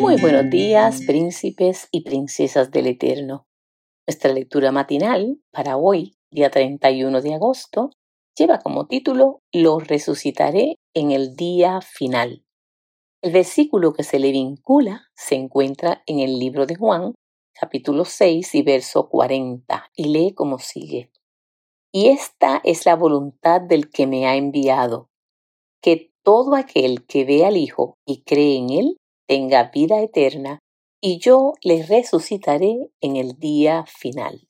Muy buenos días, príncipes y princesas del Eterno. Nuestra lectura matinal para hoy, día 31 de agosto, lleva como título Lo resucitaré en el día final. El versículo que se le vincula se encuentra en el libro de Juan, capítulo 6 y verso 40, y lee como sigue. Y esta es la voluntad del que me ha enviado, que todo aquel que ve al Hijo y cree en Él tenga vida eterna, y yo le resucitaré en el día final.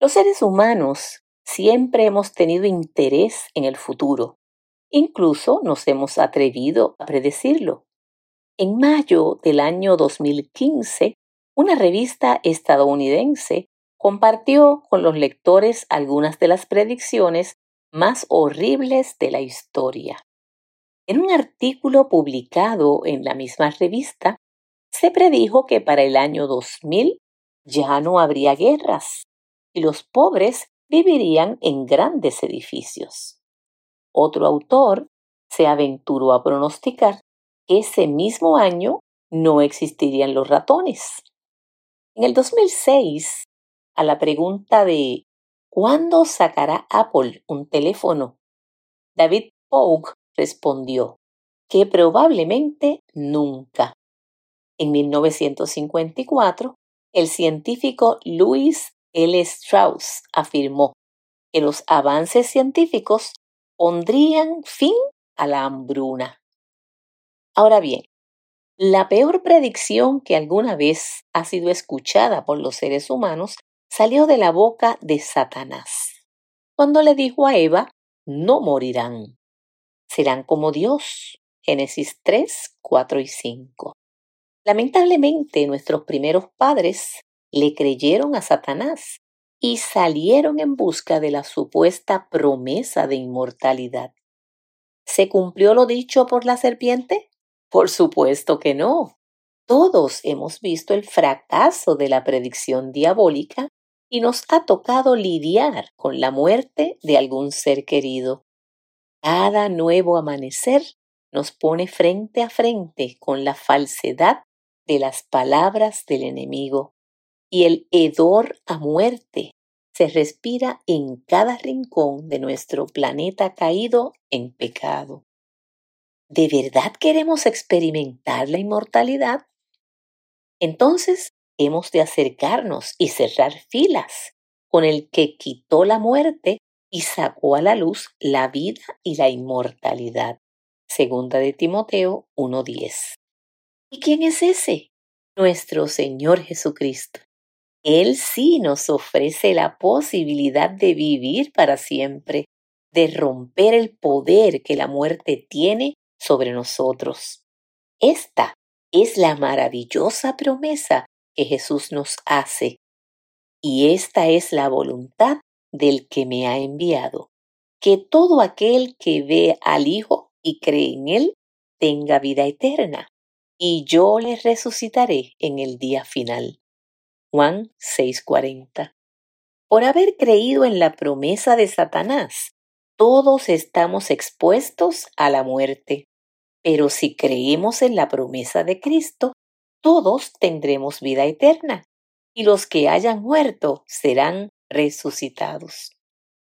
Los seres humanos siempre hemos tenido interés en el futuro. Incluso nos hemos atrevido a predecirlo. En mayo del año 2015, una revista estadounidense compartió con los lectores algunas de las predicciones más horribles de la historia. En un artículo publicado en la misma revista, se predijo que para el año 2000 ya no habría guerras y los pobres vivirían en grandes edificios. Otro autor se aventuró a pronosticar que ese mismo año no existirían los ratones. En el 2006, a la pregunta de ¿cuándo sacará Apple un teléfono? David Pogue respondió que probablemente nunca. En 1954, el científico Louis L. Strauss afirmó que los avances científicos pondrían fin a la hambruna. Ahora bien, la peor predicción que alguna vez ha sido escuchada por los seres humanos salió de la boca de Satanás, cuando le dijo a Eva, no morirán serán como Dios. Génesis 3, 4 y 5. Lamentablemente nuestros primeros padres le creyeron a Satanás y salieron en busca de la supuesta promesa de inmortalidad. ¿Se cumplió lo dicho por la serpiente? Por supuesto que no. Todos hemos visto el fracaso de la predicción diabólica y nos ha tocado lidiar con la muerte de algún ser querido. Cada nuevo amanecer nos pone frente a frente con la falsedad de las palabras del enemigo y el hedor a muerte se respira en cada rincón de nuestro planeta caído en pecado. ¿De verdad queremos experimentar la inmortalidad? Entonces hemos de acercarnos y cerrar filas con el que quitó la muerte y sacó a la luz la vida y la inmortalidad. Segunda de Timoteo 1.10. ¿Y quién es ese? Nuestro Señor Jesucristo. Él sí nos ofrece la posibilidad de vivir para siempre, de romper el poder que la muerte tiene sobre nosotros. Esta es la maravillosa promesa que Jesús nos hace. Y esta es la voluntad del que me ha enviado, que todo aquel que ve al Hijo y cree en Él tenga vida eterna, y yo le resucitaré en el día final. Juan 6:40. Por haber creído en la promesa de Satanás, todos estamos expuestos a la muerte. Pero si creemos en la promesa de Cristo, todos tendremos vida eterna, y los que hayan muerto serán resucitados.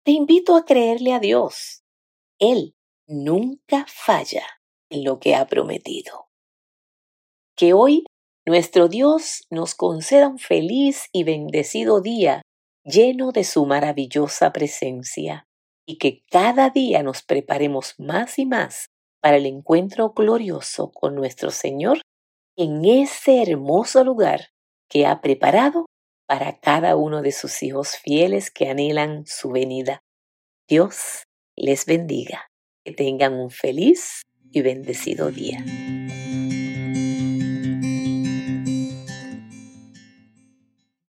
Te invito a creerle a Dios. Él nunca falla en lo que ha prometido. Que hoy nuestro Dios nos conceda un feliz y bendecido día lleno de su maravillosa presencia y que cada día nos preparemos más y más para el encuentro glorioso con nuestro Señor en ese hermoso lugar que ha preparado para cada uno de sus hijos fieles que anhelan su venida. Dios les bendiga. Que tengan un feliz y bendecido día.